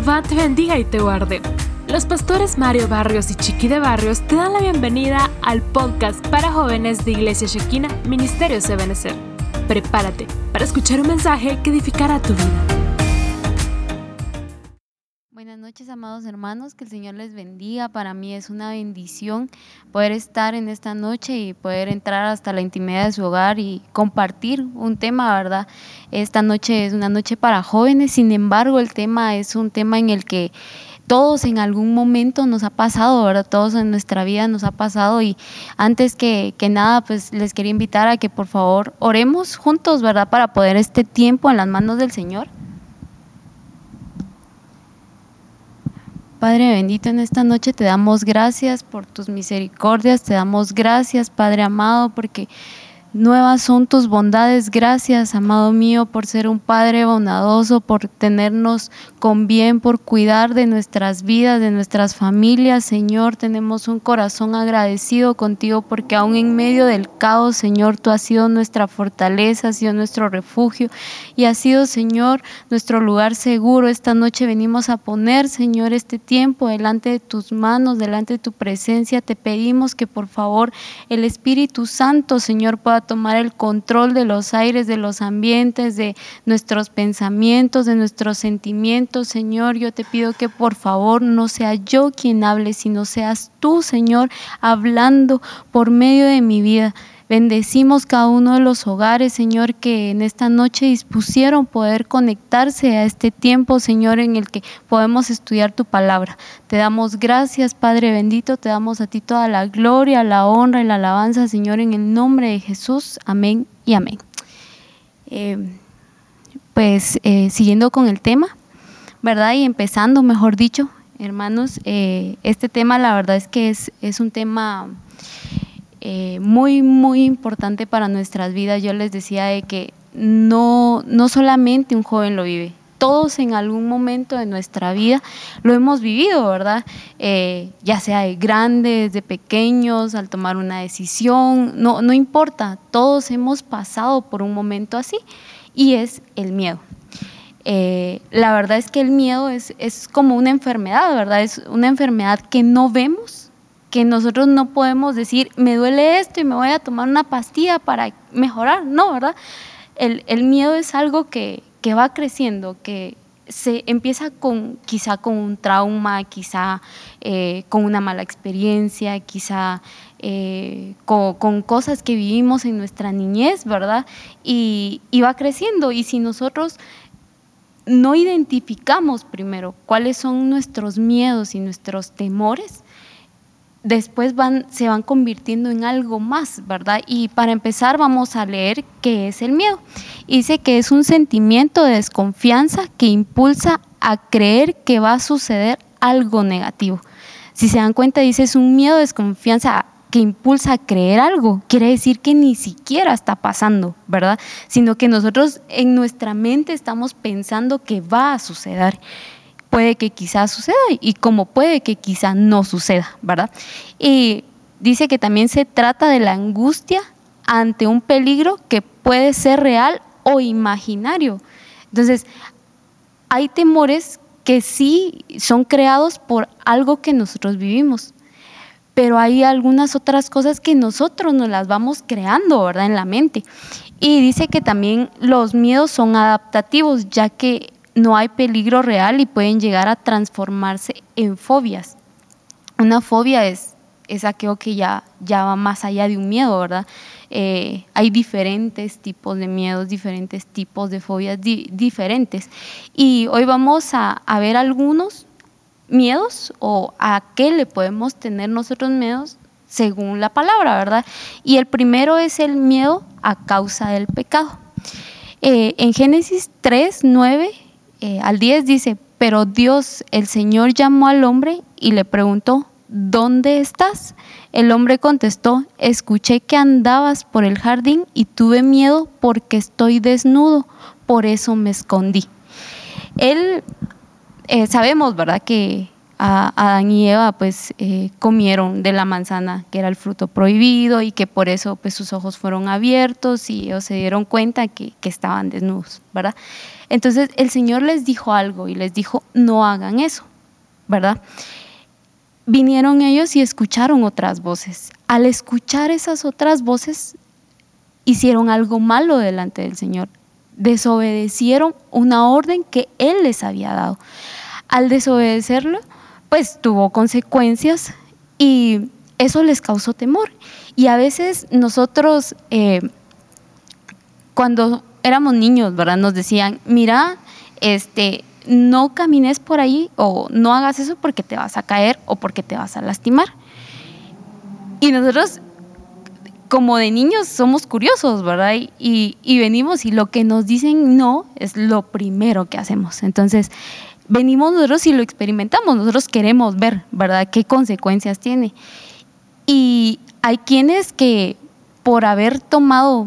Jehová te bendiga y te guarde. Los pastores Mario Barrios y Chiqui de Barrios te dan la bienvenida al podcast para jóvenes de Iglesia Shekina, Ministerio Ebenezer. Prepárate para escuchar un mensaje que edificará tu vida. Hermanos, que el Señor les bendiga. Para mí es una bendición poder estar en esta noche y poder entrar hasta la intimidad de su hogar y compartir un tema, ¿verdad? Esta noche es una noche para jóvenes, sin embargo, el tema es un tema en el que todos en algún momento nos ha pasado, ¿verdad? Todos en nuestra vida nos ha pasado y antes que, que, nada, pues les quería invitar a que por favor oremos juntos, ¿verdad? Para poder este tiempo en las manos del Señor. Padre bendito, en esta noche te damos gracias por tus misericordias, te damos gracias, Padre amado, porque Nuevas son tus bondades. Gracias, amado mío, por ser un Padre bondadoso, por tenernos con bien, por cuidar de nuestras vidas, de nuestras familias. Señor, tenemos un corazón agradecido contigo porque aún en medio del caos, Señor, tú has sido nuestra fortaleza, has sido nuestro refugio y has sido, Señor, nuestro lugar seguro. Esta noche venimos a poner, Señor, este tiempo delante de tus manos, delante de tu presencia. Te pedimos que por favor el Espíritu Santo, Señor, pueda tomar el control de los aires, de los ambientes, de nuestros pensamientos, de nuestros sentimientos. Señor, yo te pido que por favor no sea yo quien hable, sino seas tú, Señor, hablando por medio de mi vida. Bendecimos cada uno de los hogares, Señor, que en esta noche dispusieron poder conectarse a este tiempo, Señor, en el que podemos estudiar tu palabra. Te damos gracias, Padre bendito, te damos a ti toda la gloria, la honra y la alabanza, Señor, en el nombre de Jesús. Amén y amén. Eh, pues eh, siguiendo con el tema, ¿verdad? Y empezando, mejor dicho, hermanos, eh, este tema la verdad es que es, es un tema eh, muy, muy importante para nuestras vidas. Yo les decía de que no, no solamente un joven lo vive, todos en algún momento de nuestra vida lo hemos vivido, ¿verdad? Eh, ya sea de grandes, de pequeños, al tomar una decisión, no, no importa, todos hemos pasado por un momento así y es el miedo. Eh, la verdad es que el miedo es, es como una enfermedad, ¿verdad? Es una enfermedad que no vemos, que nosotros no podemos decir, me duele esto y me voy a tomar una pastilla para mejorar, no, ¿verdad? El, miedo es algo que, va creciendo, que se empieza con quizá con un trauma, quizá eh, con una mala experiencia, quizá eh, con, cosas que vivimos en nuestra niñez, ¿verdad? Y va creciendo. Y si nosotros no identificamos primero cuáles son nuestros miedos y nuestros temores, después van, se van convirtiendo en algo más, ¿verdad? Y para empezar vamos a leer qué es el miedo. Dice que es un sentimiento de desconfianza que impulsa a creer que va a suceder algo negativo. Si se dan cuenta, dice es un miedo de desconfianza que impulsa a creer algo. Quiere decir que ni siquiera está pasando, ¿verdad? Sino que nosotros en nuestra mente estamos pensando que va a suceder puede que quizás suceda y como puede que quizás no suceda, ¿verdad? Y dice que también se trata de la angustia ante un peligro que puede ser real o imaginario. Entonces, hay temores que sí son creados por algo que nosotros vivimos, pero hay algunas otras cosas que nosotros nos las vamos creando, ¿verdad? En la mente. Y dice que también los miedos son adaptativos, ya que no hay peligro real y pueden llegar a transformarse en fobias. Una fobia es, es aquello que ya, ya va más allá de un miedo, ¿verdad? Eh, hay diferentes tipos de miedos, diferentes tipos de fobias diferentes. Y hoy vamos a, a, ver algunos miedos o a qué le podemos tener nosotros miedos según la palabra, ¿verdad? Y el primero es el miedo a causa del pecado. Eh, en Génesis 3, 9 eh, al 10 dice, pero Dios, el Señor llamó al hombre y le preguntó, ¿dónde estás? El hombre contestó, escuché que andabas por el jardín y tuve miedo porque estoy desnudo, por eso me escondí. Él, eh, sabemos, ¿verdad? Que a Adán y Eva pues eh, comieron de la manzana que era el fruto prohibido y que por eso pues sus ojos fueron abiertos y ellos se dieron cuenta que, que estaban desnudos, ¿verdad? Entonces el Señor les dijo algo y les dijo, no hagan eso, ¿verdad? Vinieron ellos y escucharon otras voces. Al escuchar esas otras voces, hicieron algo malo delante del Señor. Desobedecieron una orden que Él les había dado. Al desobedecerlo, pues tuvo consecuencias y eso les causó temor. Y a veces nosotros, eh, cuando éramos niños, ¿verdad? Nos decían, mira, este, no camines por ahí o no hagas eso porque te vas a caer o porque te vas a lastimar. Y nosotros, como de niños, somos curiosos, ¿verdad? Y, y venimos y lo que nos dicen no es lo primero que hacemos. Entonces, venimos nosotros y lo experimentamos, nosotros queremos ver, ¿verdad?, qué consecuencias tiene. Y hay quienes que por haber tomado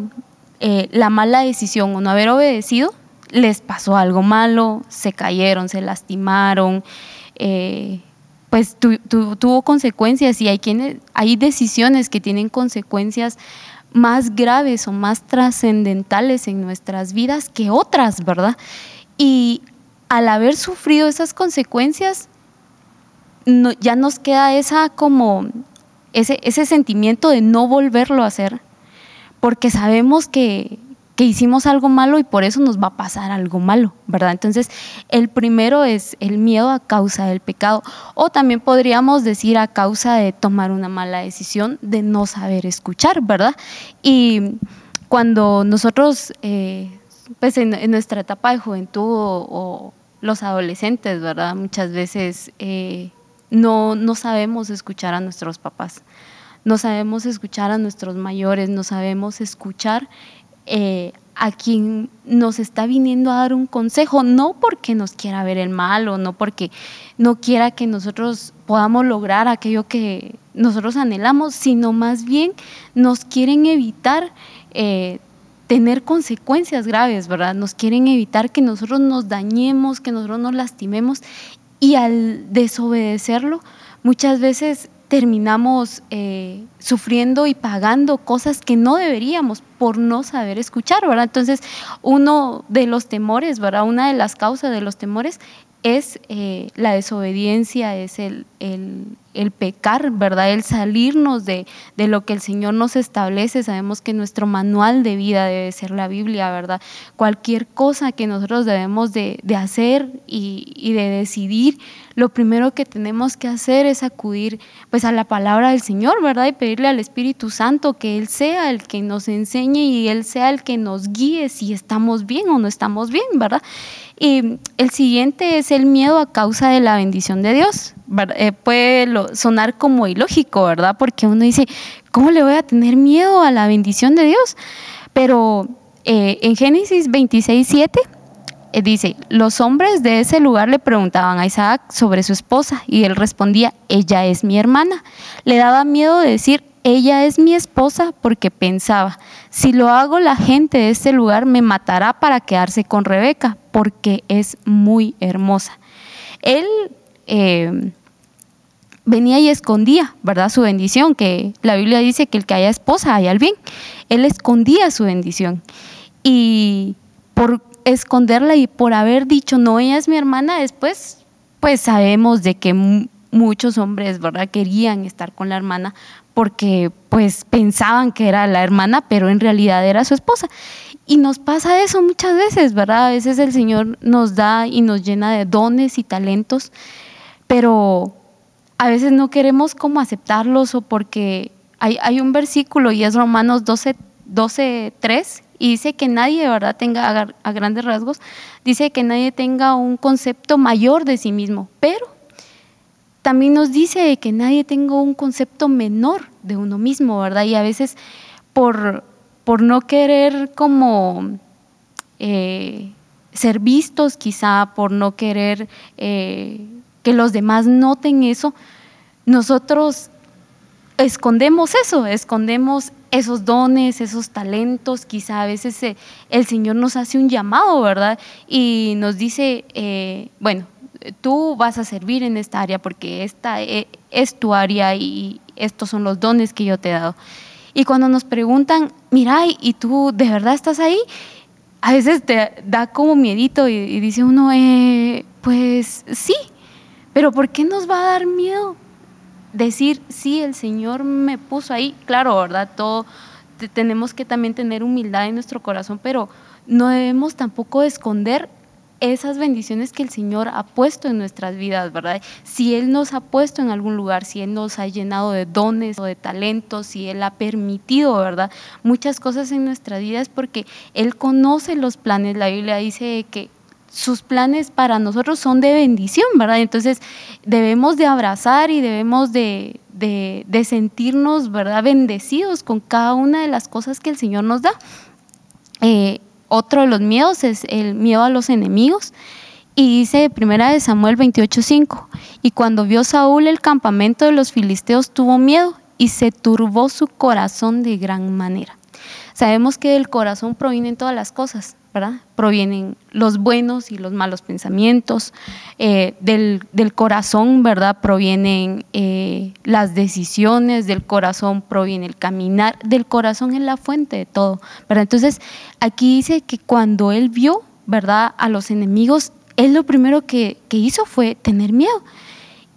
eh, la mala decisión o no haber obedecido, les pasó algo malo, se cayeron, se lastimaron, eh, pues tuvo consecuencias y hay quienes, hay decisiones que tienen consecuencias más graves o más trascendentales en nuestras vidas que otras, ¿verdad? Y al haber sufrido esas consecuencias, ya nos queda esa como ese, ese sentimiento de no volverlo a hacer, porque sabemos que, que hicimos algo malo y por eso nos va a pasar algo malo, ¿verdad? Entonces, el primero es el miedo a causa del pecado, o también podríamos decir a causa de tomar una mala decisión, de no saber escuchar, ¿verdad? Y cuando nosotros, eh, pues en, nuestra etapa de juventud o los adolescentes, ¿verdad? Muchas veces eh, no, no sabemos escuchar a nuestros papás, no sabemos escuchar a nuestros mayores, no sabemos escuchar eh, a quien nos está viniendo a dar un consejo, no porque nos quiera ver el mal o no porque no quiera que nosotros podamos lograr aquello que nosotros anhelamos, sino más bien nos quieren evitar eh, tener consecuencias graves, ¿verdad? Nos quieren evitar que nosotros nos dañemos, que nosotros nos lastimemos y al desobedecerlo muchas veces terminamos eh, sufriendo y pagando cosas que no deberíamos por no saber escuchar, ¿verdad? Entonces, uno de los temores, ¿verdad? Una de las causas de los temores es eh, la desobediencia, es el, el, pecar, ¿verdad? El salirnos de, de, lo que el Señor nos establece. Sabemos que nuestro manual de vida debe ser la Biblia, ¿verdad? Cualquier cosa que nosotros debemos de, de hacer y, y, de decidir, lo primero que tenemos que hacer es acudir pues a la palabra del Señor, ¿verdad? Y pedirle al Espíritu Santo que Él sea el que nos enseñe y Él sea el que nos guíe si estamos bien o no estamos bien, ¿verdad? Y el siguiente es el miedo a causa de la bendición de Dios. Eh, puede sonar como ilógico, ¿verdad? Porque uno dice, ¿cómo le voy a tener miedo a la bendición de Dios? Pero eh, en Génesis 26, 7 eh, dice, los hombres de ese lugar le preguntaban a Isaac sobre su esposa y él respondía, ella es mi hermana. Le daba miedo decir, ella es mi esposa porque pensaba, si lo hago la gente de este lugar me matará para quedarse con Rebeca porque es muy hermosa. Él eh, venía y escondía, ¿verdad? Su bendición, que la Biblia dice que el que haya esposa haya el bien. Él escondía su bendición. Y por esconderla y por haber dicho, no, ella es mi hermana, después, pues sabemos de que muchos hombres, ¿verdad? Querían estar con la hermana porque pues pensaban que era la hermana, pero en realidad era su esposa. Y nos pasa eso muchas veces, ¿verdad? A veces el Señor nos da y nos llena de dones y talentos, pero a veces no queremos como aceptarlos o porque hay, hay un versículo y es Romanos 12, 12 3 y dice que nadie, ¿verdad?, tenga a, grandes rasgos, dice que nadie tenga un concepto mayor de sí mismo, pero también nos dice que nadie tenga un concepto menor de uno mismo, ¿verdad? Y a veces por, por no querer como eh, ser vistos, quizá por no querer eh, que los demás noten eso, nosotros escondemos eso, escondemos esos dones, esos talentos, quizá a veces eh, el Señor nos hace un llamado, ¿verdad? Y nos dice, bueno, tú vas a servir en esta área porque esta e, es tu área y estos son los dones que yo te he dado. Y cuando nos preguntan, mira, ¿y tú de verdad estás ahí? A veces te da como miedito y, dice uno, eh, pues sí, pero ¿por qué nos va a dar miedo decir, sí, el Señor me puso ahí? Claro, ¿verdad? Todo, tenemos que también tener humildad en nuestro corazón, pero no debemos tampoco esconder esas bendiciones que el Señor ha puesto en nuestras vidas, ¿verdad? Si Él nos ha puesto en algún lugar, si Él nos ha llenado de dones o de talentos, si Él ha permitido, ¿verdad? Muchas cosas en nuestra vida es porque Él conoce los planes. La Biblia dice que sus planes para nosotros son de bendición, ¿verdad? Entonces debemos de abrazar y debemos de, sentirnos, ¿verdad? Bendecidos con cada una de las cosas que el Señor nos da. Eh, otro de los miedos es el miedo a los enemigos. Y dice primera de Samuel 28:5, y cuando vio Saúl el campamento de los filisteos tuvo miedo y se turbó su corazón de gran manera. Sabemos que del corazón provienen todas las cosas, Provienen los buenos y los malos pensamientos, eh, del, corazón, ¿verdad? Provienen eh, las decisiones, del corazón proviene el caminar, del corazón es la fuente de todo, ¿verdad? Entonces, aquí dice que cuando él vio, ¿verdad? A los enemigos, él lo primero que, hizo fue tener miedo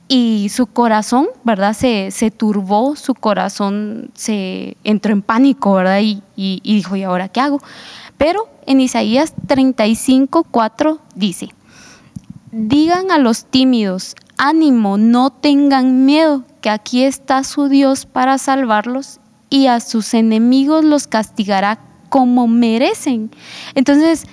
y su corazón, ¿verdad? Se, se, turbó, su corazón se entró en pánico, ¿verdad? Y, y, dijo, ¿y ahora qué hago? Pero en Isaías 35, 4 dice, digan a los tímidos, ánimo, no tengan miedo, que aquí está su Dios para salvarlos y a sus enemigos los castigará como merecen. Entonces,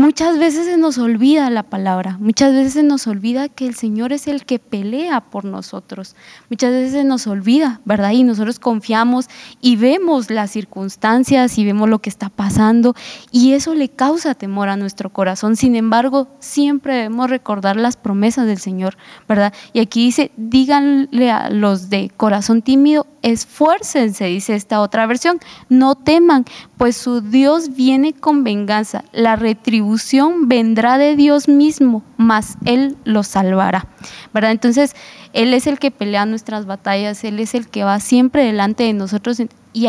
Muchas veces se nos olvida la palabra, muchas veces se nos olvida que el Señor es el que pelea por nosotros, muchas veces se nos olvida, ¿verdad? Y nosotros confiamos y vemos las circunstancias y vemos lo que está pasando y eso le causa temor a nuestro corazón. Sin embargo, siempre debemos recordar las promesas del Señor, ¿verdad? Y aquí dice, díganle a los de corazón tímido, esfuércense, dice esta otra versión, no teman, pues su Dios viene con venganza, la retribución vendrá de Dios mismo, mas Él los salvará. ¿Verdad? Entonces, Él es el que pelea nuestras batallas, Él es el que va siempre delante de nosotros y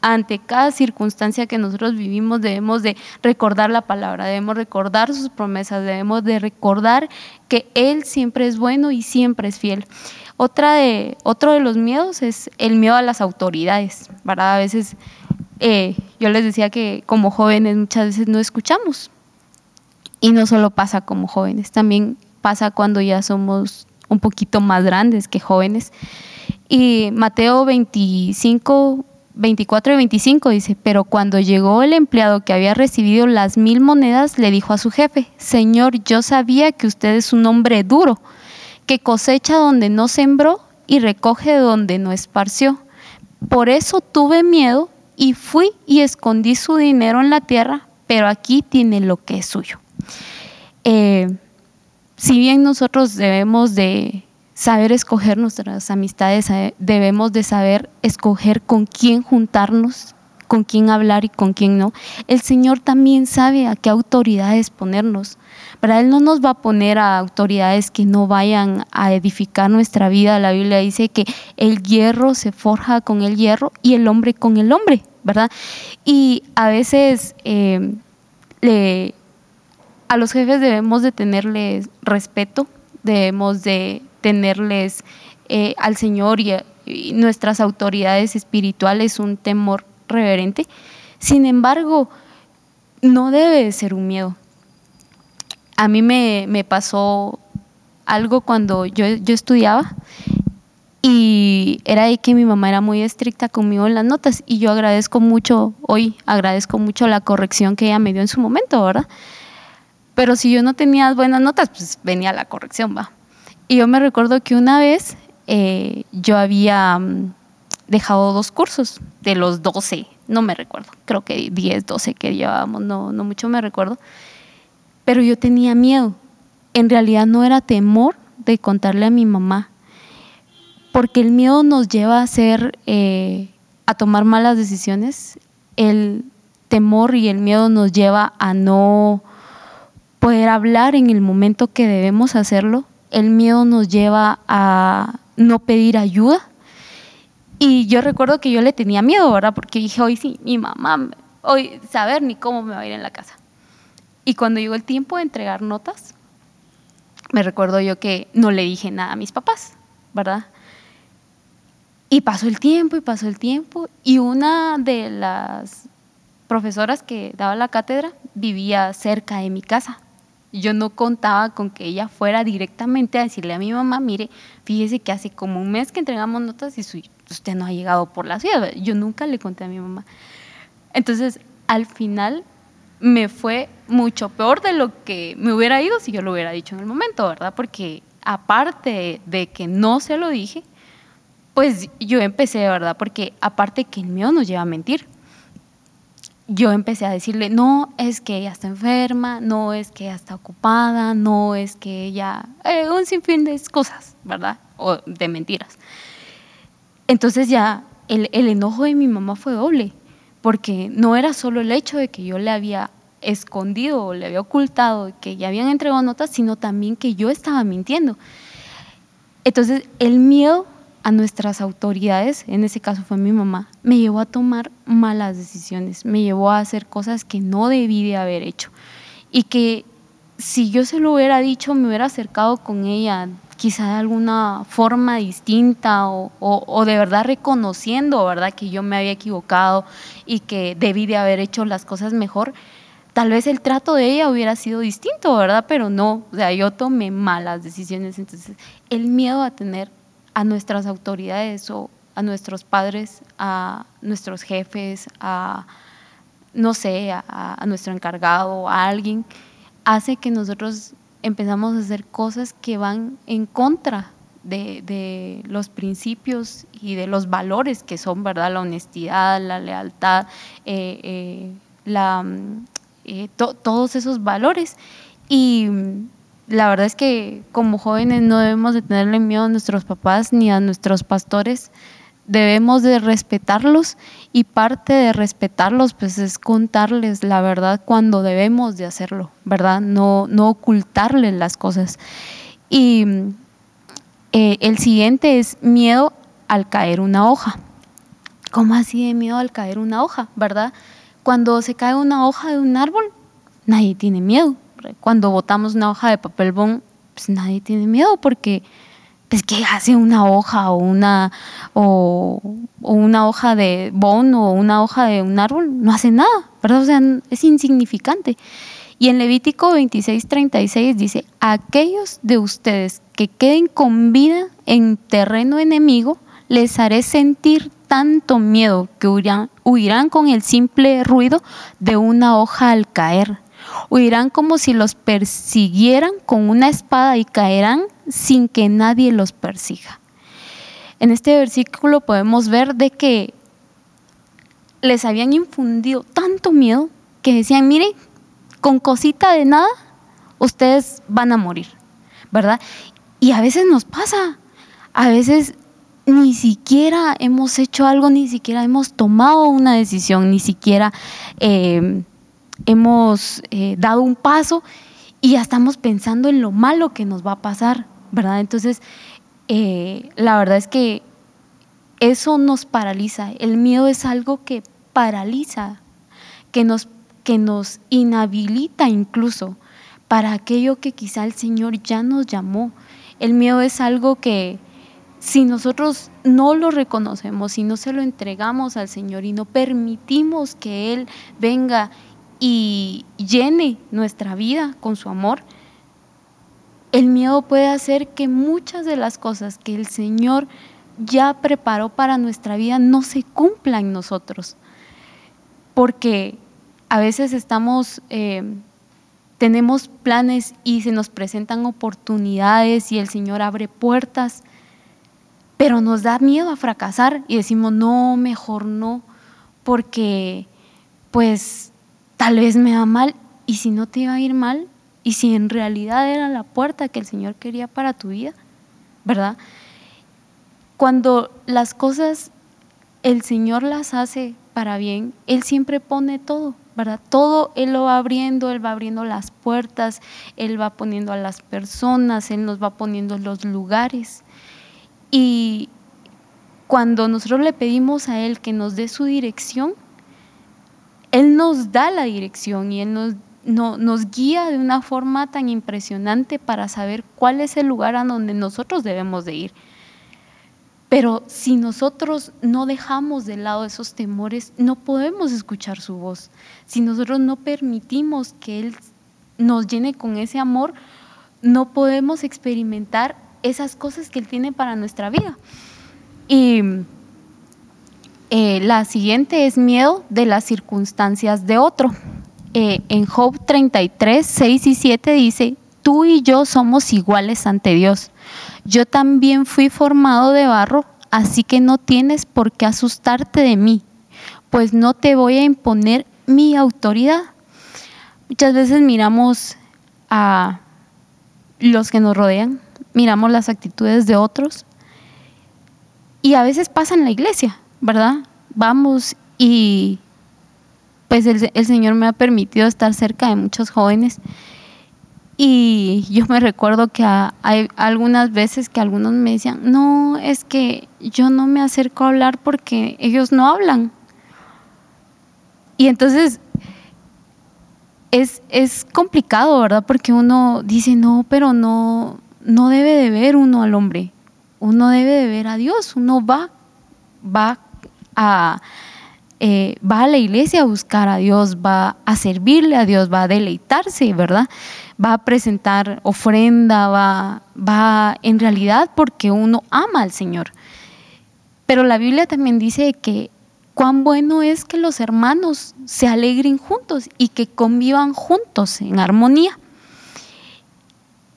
ante cada circunstancia que nosotros vivimos debemos de recordar la palabra, debemos recordar sus promesas, debemos de recordar que Él siempre es bueno y siempre es fiel. Otra de, otro de los miedos es el miedo a las autoridades, ¿verdad? A veces eh, yo les decía que como jóvenes muchas veces no escuchamos. Y no solo pasa como jóvenes, también pasa cuando ya somos un poquito más grandes que jóvenes. Y Mateo 25, 24 y 25 dice, pero cuando llegó el empleado que había recibido las mil monedas, le dijo a su jefe, Señor, yo sabía que usted es un hombre duro que cosecha donde no sembró y recoge donde no esparció. Por eso tuve miedo y fui y escondí su dinero en la tierra, pero aquí tiene lo que es suyo. Eh, si bien nosotros debemos de saber escoger nuestras amistades, eh, debemos de saber escoger con quién juntarnos, con quién hablar y con quién no, el Señor también sabe a qué autoridades ponernos. Pero Él no nos va a poner a autoridades que no vayan a edificar nuestra vida. La Biblia dice que el hierro se forja con el hierro y el hombre con el hombre, ¿verdad? Y a veces eh, a los jefes debemos de tenerles respeto, debemos de tenerles eh, al Señor y, y nuestras autoridades espirituales un temor reverente. Sin embargo, no debe ser un miedo a mí me, pasó algo cuando yo, estudiaba y era ahí que mi mamá era muy estricta conmigo en las notas y yo agradezco mucho, hoy agradezco mucho la corrección que ella me dio en su momento, ¿verdad? Pero si yo no tenía buenas notas, pues venía la corrección, va. Y yo me recuerdo que una vez eh, yo había mm, dejado dos cursos de los 12, no me recuerdo, creo que 10, 12 que llevábamos, no, no mucho me recuerdo pero yo tenía miedo. En realidad no era temor de contarle a mi mamá, porque el miedo nos lleva a hacer, eh, a tomar malas decisiones. El temor y el miedo nos lleva a no, poder hablar en el momento que debemos hacerlo. El miedo nos lleva a no pedir ayuda. Y yo recuerdo que yo le tenía miedo, ¿verdad? Porque dije, hoy sí, mi mamá, hoy saber ni cómo me va a ir en la casa. Y cuando llegó el tiempo de entregar notas, me recuerdo yo que no le dije nada a mis papás, ¿verdad? Y pasó el tiempo y pasó el tiempo y una de las profesoras que daba la cátedra vivía cerca de mi casa. Yo no contaba con que ella fuera directamente a decirle a mi mamá, mire, fíjese que hace como un mes que entregamos notas y usted no ha llegado por la ciudad. Yo nunca le conté a mi mamá. Entonces, al final me fue mucho peor de lo que me hubiera ido si yo lo hubiera dicho en el momento, ¿verdad? Porque aparte de que no se lo dije, pues yo empecé, ¿verdad? Porque aparte que el miedo nos lleva a mentir. Yo empecé a decirle, no, es que ella está enferma, no es que ella está ocupada, no es que ella... Eh, un sinfín de cosas, ¿verdad? O de mentiras. Entonces ya el, el enojo de mi mamá fue doble porque no era solo el hecho de que yo le había escondido o le había ocultado que ya habían entregado notas, sino también que yo estaba mintiendo. Entonces, el miedo a nuestras autoridades, en ese caso fue mi mamá, me llevó a tomar malas decisiones, me llevó a hacer cosas que no debí de haber hecho y que si yo se lo hubiera dicho, me hubiera acercado con ella quizá de alguna forma distinta o, de verdad reconociendo, ¿verdad? Que yo me había equivocado y que debí de haber hecho las cosas mejor, tal vez el trato de ella hubiera sido distinto, ¿verdad? Pero no, o sea, yo tomé malas decisiones. Entonces, el miedo a tener a nuestras autoridades o a nuestros padres, a nuestros jefes, a, no sé, a, a nuestro encargado, a alguien, hace que nosotros empezamos a hacer cosas que van en contra de, los principios y de los valores que son, ¿verdad? La honestidad, la lealtad, eh, eh, la, eh, todos esos valores. Y la verdad es que como jóvenes no debemos de tenerle miedo a nuestros papás ni a nuestros pastores, debemos de respetarlos y parte de respetarlos pues es contarles la verdad cuando debemos de hacerlo, ¿verdad? No, no ocultarles las cosas. Y eh, el siguiente es miedo al caer una hoja. ¿Cómo así de miedo al caer una hoja, verdad? Cuando se cae una hoja de un árbol, nadie tiene miedo. Cuando botamos una hoja de papel bond, pues nadie tiene miedo porque pues ¿qué hace una hoja o una, o, una hoja de bon o una hoja de un árbol? No hace nada, ¿verdad? O sea, es insignificante. Y en Levítico 26:36 dice, aquellos de ustedes que queden con vida en terreno enemigo, les haré sentir tanto miedo que huirán con el simple ruido de una hoja al caer. Huirán como si los persiguieran con una espada y caerán sin que nadie los persiga. En este versículo podemos ver de que les habían infundido tanto miedo que decían, miren, con cosita de nada, ustedes van a morir, ¿verdad? Y a veces nos pasa, a veces ni siquiera hemos hecho algo, ni siquiera hemos tomado una decisión, ni siquiera eh, hemos eh, dado un paso y ya estamos pensando en lo malo que nos va a pasar, ¿verdad? Entonces, eh, la verdad es que eso nos paraliza. El miedo es algo que paraliza, que nos, que nos inhabilita incluso para aquello que quizá el Señor ya nos llamó. El miedo es algo que si nosotros no lo reconocemos, si no se lo entregamos al Señor y no permitimos que Él venga y llene nuestra vida con su amor, el miedo puede hacer que muchas de las cosas que el Señor ya preparó para nuestra vida no se cumplan en nosotros. Porque a veces estamos, eh, tenemos planes y se nos presentan oportunidades y el Señor abre puertas, pero nos da miedo a fracasar y decimos, no, mejor no, porque pues tal vez me va mal y si no te va a ir mal, y si en realidad era la puerta que el Señor quería para tu vida, ¿verdad? Cuando las cosas el Señor las hace para bien, Él siempre pone todo, ¿verdad? Todo Él lo va abriendo, Él va abriendo las puertas, Él va poniendo a las personas, Él nos va poniendo los lugares. Y cuando nosotros le pedimos a Él que nos dé su dirección, Él nos da la dirección y Él nos, nos guía de una forma tan impresionante para saber cuál es el lugar a donde nosotros debemos de ir. Pero si nosotros no dejamos de lado esos temores, no podemos escuchar su voz. Si nosotros no permitimos que Él nos llene con ese amor, no podemos experimentar esas cosas que Él tiene para nuestra vida. Y eh, la siguiente es miedo de las circunstancias de otro. Eh, en Job 33, 6 y 7 dice, tú y yo somos iguales ante Dios. Yo también fui formado de barro, así que no tienes por qué asustarte de mí, pues no te voy a imponer mi autoridad. Muchas veces miramos a los que nos rodean, miramos las actitudes de otros y a veces pasa en la iglesia, ¿verdad? Vamos y pues el, el Señor me ha permitido estar cerca de muchos jóvenes y yo me recuerdo que hay algunas veces que algunos me decían, no, es que yo no me acerco a hablar porque ellos no hablan. Y entonces es, es complicado, ¿verdad? Porque uno dice, no, pero no, no debe de ver uno al hombre, uno debe de ver a Dios, uno va, va eh, va a la iglesia a buscar a Dios, va a servirle a Dios, va a deleitarse, ¿verdad? Va a presentar ofrenda, va, va en realidad porque uno ama al Señor. Pero la Biblia también dice que cuán bueno es que los hermanos se alegren juntos y que convivan juntos en armonía.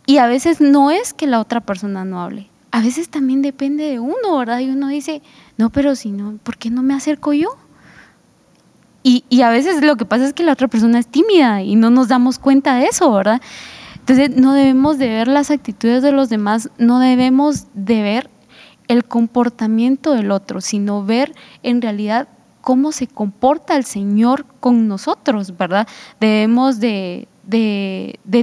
Y a veces no es que la otra persona no hable, a veces también depende de uno, ¿verdad? Y uno dice, no, pero si no, ¿por qué no me acerco yo? Y, a veces lo que pasa es que la otra persona es tímida y no nos damos cuenta de eso, ¿verdad? Entonces no debemos de ver las actitudes de los demás, no debemos de ver el comportamiento del otro, sino ver en realidad cómo se comporta el Señor con nosotros, ¿verdad? Debemos de,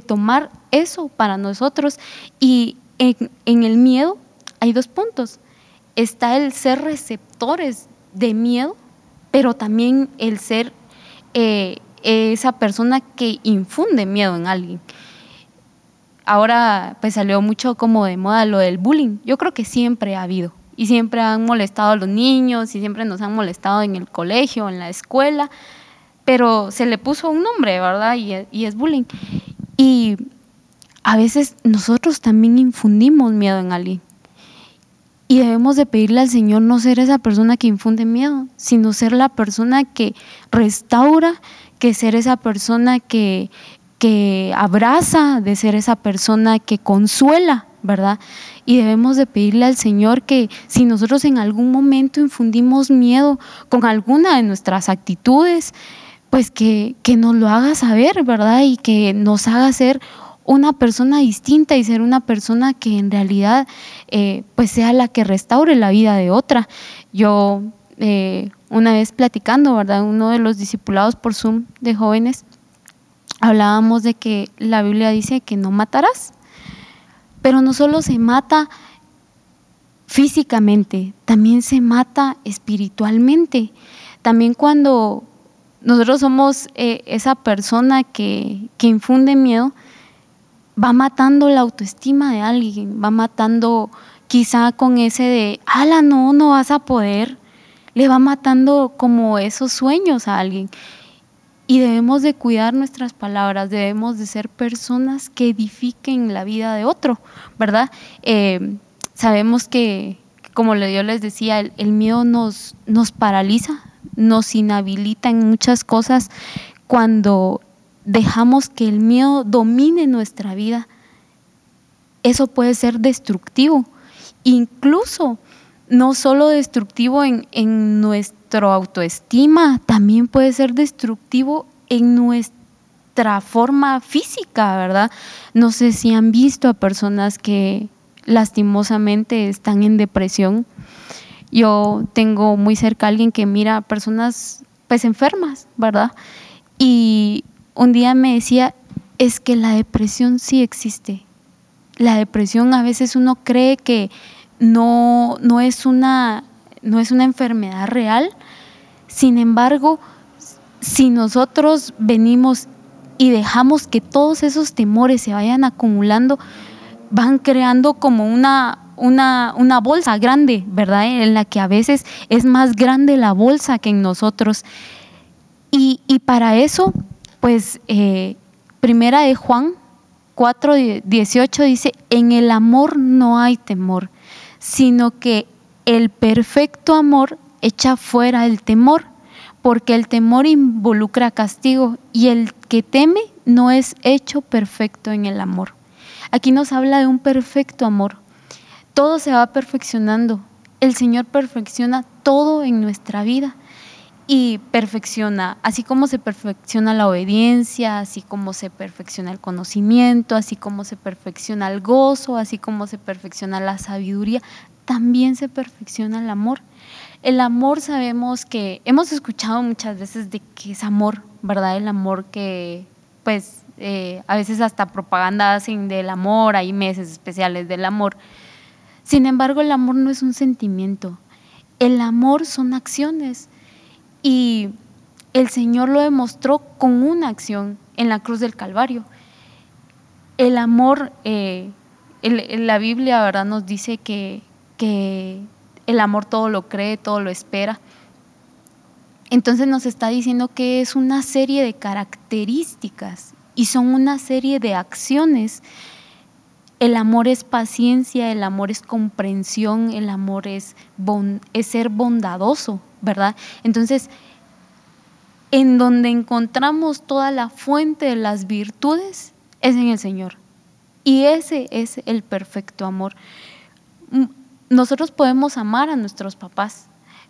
tomar eso para nosotros y en, en el miedo hay dos puntos. Está el ser receptores de miedo pero también el ser eh, esa persona que infunde miedo en alguien. Ahora pues salió mucho como de moda lo del bullying. Yo creo que siempre ha habido y siempre han molestado a los niños y siempre nos han molestado en el colegio, en la escuela, pero se le puso un nombre, ¿verdad? Y, y es bullying. Y a veces nosotros también infundimos miedo en alguien. Y debemos de pedirle al Señor no ser esa persona que infunde miedo, sino ser la persona que restaura, que ser esa persona que, que abraza, de ser esa persona que consuela, ¿verdad? Y debemos de pedirle al Señor que si nosotros en algún momento infundimos miedo con alguna de nuestras actitudes, pues que, que nos lo haga saber, ¿verdad? Y que nos haga ser una persona distinta y ser una persona que en realidad eh, pues sea la que restaure la vida de otra. Yo eh, una vez platicando, ¿verdad? Uno de los discipulados por Zoom de jóvenes, hablábamos de que la Biblia dice que no matarás, pero no solo se mata físicamente, también se mata espiritualmente. También cuando nosotros somos eh, esa persona que, que infunde miedo, va matando la autoestima de alguien, va matando quizá con ese de, ala, no, no vas a poder, le va matando como esos sueños a alguien. Y debemos de cuidar nuestras palabras, debemos de ser personas que edifiquen la vida de otro, ¿verdad? Eh, sabemos que, como yo les decía, el, el miedo nos, nos paraliza, nos inhabilita en muchas cosas cuando dejamos que el miedo domine nuestra vida, eso puede ser destructivo. Incluso no solo destructivo en, en nuestra autoestima, también puede ser destructivo en nuestra forma física, ¿verdad? No sé si han visto a personas que lastimosamente están en depresión. Yo tengo muy cerca a alguien que mira a personas pues enfermas, ¿verdad? Y un día me decía, es que la depresión sí existe. La depresión a veces uno cree que no, no, es, una, no es una enfermedad real. Sin embargo, si nosotros venimos y dejamos que todos esos temores se vayan acumulando, van creando como una, una, una, bolsa grande, ¿verdad? En la que a veces es más grande la bolsa que en nosotros. Y, para eso, pues, eh, primera de Juan 4, 18 dice, en el amor no hay temor, sino que el perfecto amor echa fuera el temor, porque el temor involucra castigo y el que teme no es hecho perfecto en el amor. Aquí nos habla de un perfecto amor. Todo se va perfeccionando. El Señor perfecciona todo en nuestra vida y perfecciona, así como se perfecciona la obediencia, así como se perfecciona el conocimiento, así como se perfecciona el gozo, así como se perfecciona la sabiduría, también se perfecciona el amor. El amor sabemos que hemos escuchado muchas veces de que es amor, ¿verdad? El amor que pues eh, a veces hasta propaganda hacen del amor, hay meses especiales del amor. Sin embargo, el amor no es un sentimiento, el amor son acciones y el Señor lo demostró con una acción en la cruz del Calvario. El amor, eh, la Biblia ¿verdad? nos dice que el amor todo lo cree, todo lo espera. Entonces nos está diciendo que es una serie de características y son una serie de acciones. El amor es paciencia, el amor es comprensión, el amor es, ser bondadoso, ¿verdad? Entonces, en donde encontramos toda la fuente de las virtudes es en el Señor. Y ese es el perfecto amor. Nosotros podemos amar a nuestros papás,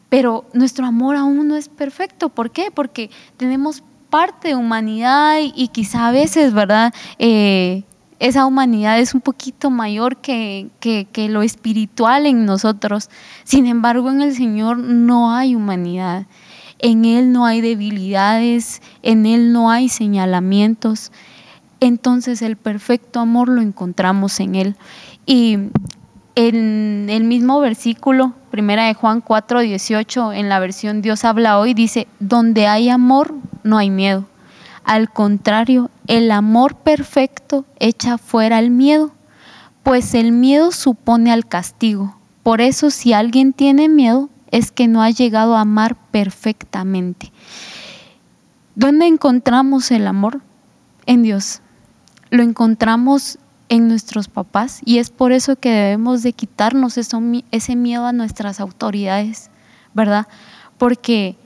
pero nuestro amor aún no es perfecto. ¿Por qué? Porque tenemos parte de humanidad y, quizá a veces, ¿verdad? Eh, esa humanidad es un poquito mayor que, que, lo espiritual en nosotros. Sin embargo, en el Señor no hay humanidad. En Él no hay debilidades, en Él no hay señalamientos. Entonces el perfecto amor lo encontramos en Él. Y en el mismo versículo, primera de Juan 4, 18, en la versión Dios habla hoy, dice, donde hay amor, no hay miedo. Al contrario, el amor perfecto echa fuera el miedo, pues el miedo supone al castigo. Por eso si alguien tiene miedo, es que no ha llegado a amar perfectamente. ¿Dónde encontramos el amor? En Dios. Lo encontramos en nuestros papás y es por eso que debemos de quitarnos ese miedo a nuestras autoridades, ¿verdad? Porque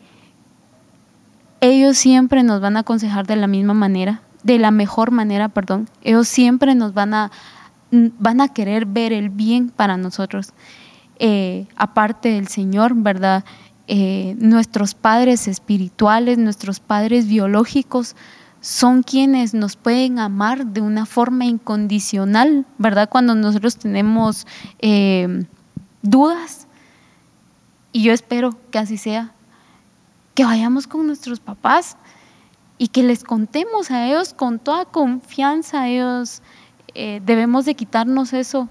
ellos siempre nos van a aconsejar de la misma manera, de la mejor manera, perdón. Ellos siempre nos van a, van a querer ver el bien para nosotros. Eh, aparte del Señor, ¿verdad? Eh, nuestros padres espirituales, nuestros padres biológicos, son quienes nos pueden amar de una forma incondicional, ¿verdad? Cuando nosotros tenemos eh, dudas, y yo espero que así sea, que vayamos con nuestros papás y que les contemos a ellos con toda confianza, ellos eh, debemos de quitarnos eso.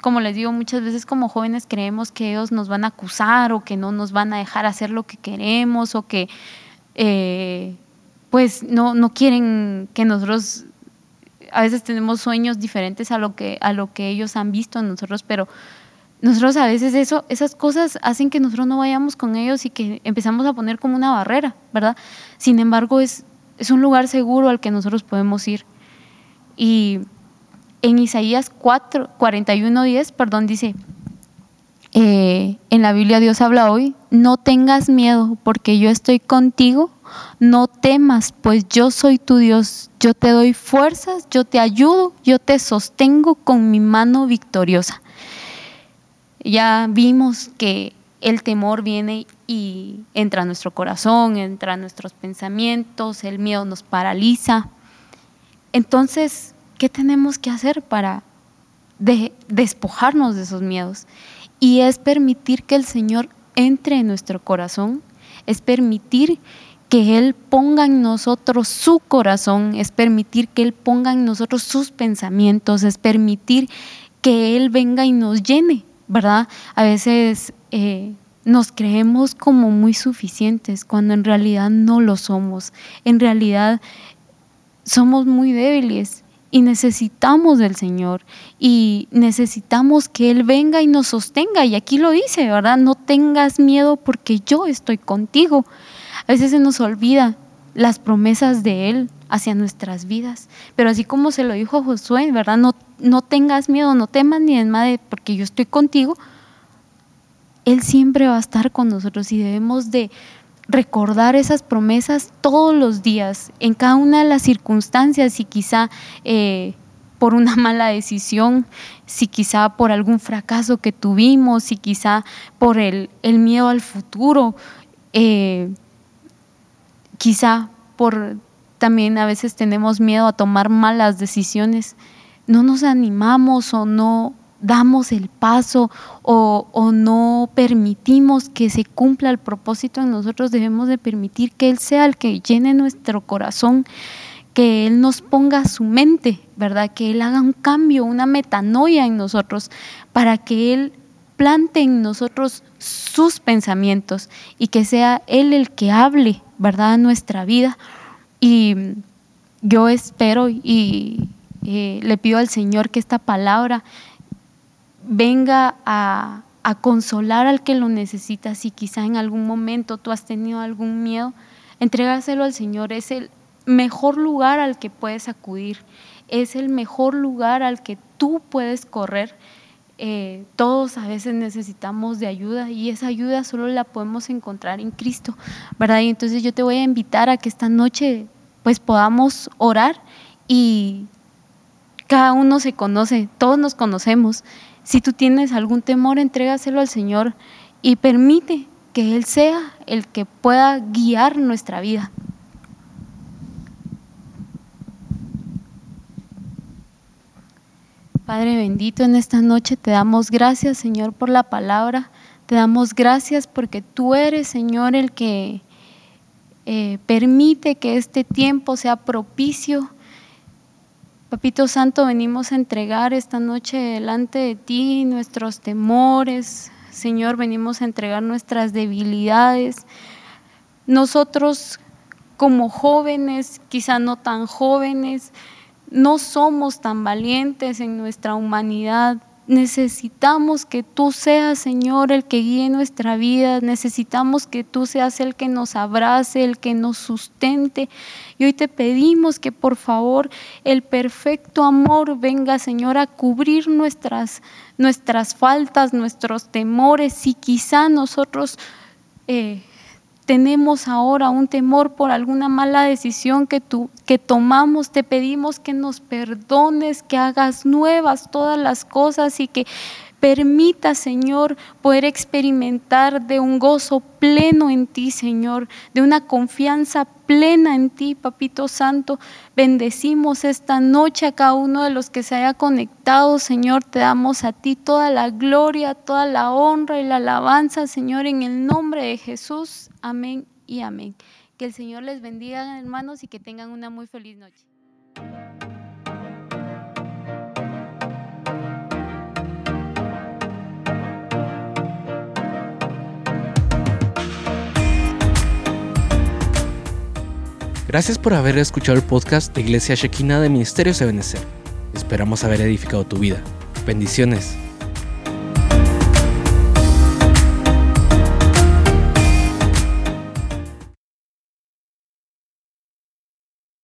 Como les digo, muchas veces como jóvenes creemos que ellos nos van a acusar o que no nos van a dejar hacer lo que queremos o que eh, pues no, no quieren que nosotros, a veces tenemos sueños diferentes a lo que, a lo que ellos han visto en nosotros, pero nosotros a veces eso, esas cosas hacen que nosotros no vayamos con ellos y que empezamos a poner como una barrera, ¿verdad? Sin embargo, es, es un lugar seguro al que nosotros podemos ir. Y en Isaías 4, 41, 10, perdón, dice, eh, en la Biblia Dios habla hoy, no tengas miedo porque yo estoy contigo, no temas pues yo soy tu Dios, yo te doy fuerzas, yo te ayudo, yo te sostengo con mi mano victoriosa. Ya vimos que el temor viene y entra a nuestro corazón, entra a nuestros pensamientos, el miedo nos paraliza. Entonces, ¿qué tenemos que hacer para despojarnos de esos miedos? Y es permitir que el Señor entre en nuestro corazón, es permitir que Él ponga en nosotros su corazón, es permitir que Él ponga en nosotros sus pensamientos, es permitir que Él venga y nos llene, ¿verdad? A veces eh, nos creemos como muy suficientes cuando en realidad no lo somos. En realidad somos muy débiles y necesitamos del Señor y necesitamos que Él venga y nos sostenga. Y aquí lo dice, ¿verdad? No tengas miedo porque yo estoy contigo. A veces se nos olvida las promesas de Él hacia nuestras vidas. Pero así como se lo dijo Josué, ¿verdad? No, no tengas miedo, no temas ni desmadre porque yo estoy contigo. Él siempre va a estar con nosotros y debemos de recordar esas promesas todos los días, en cada una de las circunstancias y quizá eh, por una mala decisión, si quizá por algún fracaso que tuvimos, si quizá por el, el miedo al futuro. Eh, quizá por también a veces tenemos miedo a tomar malas decisiones, no nos animamos o no damos el paso o, no permitimos que se cumpla el propósito en nosotros, debemos de permitir que Él sea el que llene nuestro corazón, que Él nos ponga su mente, ¿verdad? Que Él haga un cambio, una metanoia en nosotros, para que Él plante en nosotros sus pensamientos y que sea Él el que hable, ¿verdad?, nuestra vida. Y yo espero y le pido al Señor que esta palabra venga a, a consolar al que lo necesita. Si quizá en algún momento tú has tenido algún miedo, entregárselo al Señor. Es el mejor lugar al que puedes acudir. Es el mejor lugar al que tú puedes correr eh, todos a veces necesitamos de ayuda y esa ayuda solo la podemos encontrar en Cristo, ¿verdad? Y entonces yo te voy a invitar a que esta noche pues podamos orar y cada uno se conoce, todos nos conocemos. Si tú tienes algún temor, entrégaselo al Señor y permite que Él sea el que pueda guiar nuestra vida. Padre bendito, en esta noche te damos gracias, Señor, por la palabra. Te damos gracias porque tú eres, Señor, el que eh, permite que este tiempo sea propicio. Papito Santo, venimos a entregar esta noche delante de ti nuestros temores. Señor, venimos a entregar nuestras debilidades. Nosotros como jóvenes, quizá no tan jóvenes, no somos tan valientes en nuestra humanidad. Necesitamos que tú seas, Señor, el que guíe nuestra vida. Necesitamos que tú seas el que nos abrace, el que nos sustente. Y hoy te pedimos que por favor el perfecto amor venga, Señor, a cubrir nuestras, nuestras faltas, nuestros temores. Y quizá nosotros... Eh, tenemos ahora un temor por alguna mala decisión que, tú, que tomamos, te pedimos que nos perdones, que hagas nuevas todas las cosas y que Permita, Señor, poder experimentar de un gozo pleno en ti, Señor, de una confianza plena en ti, Papito Santo. Bendecimos esta noche a cada uno de los que se haya conectado, Señor. Te damos a ti toda la gloria, toda la honra y la alabanza, Señor, en el nombre de Jesús. Amén y amén. Que el Señor les bendiga, hermanos, y que tengan una muy feliz noche. Gracias por haber escuchado el podcast de Iglesia Shekina de Ministerios Ebenezer. Esperamos haber edificado tu vida. Bendiciones.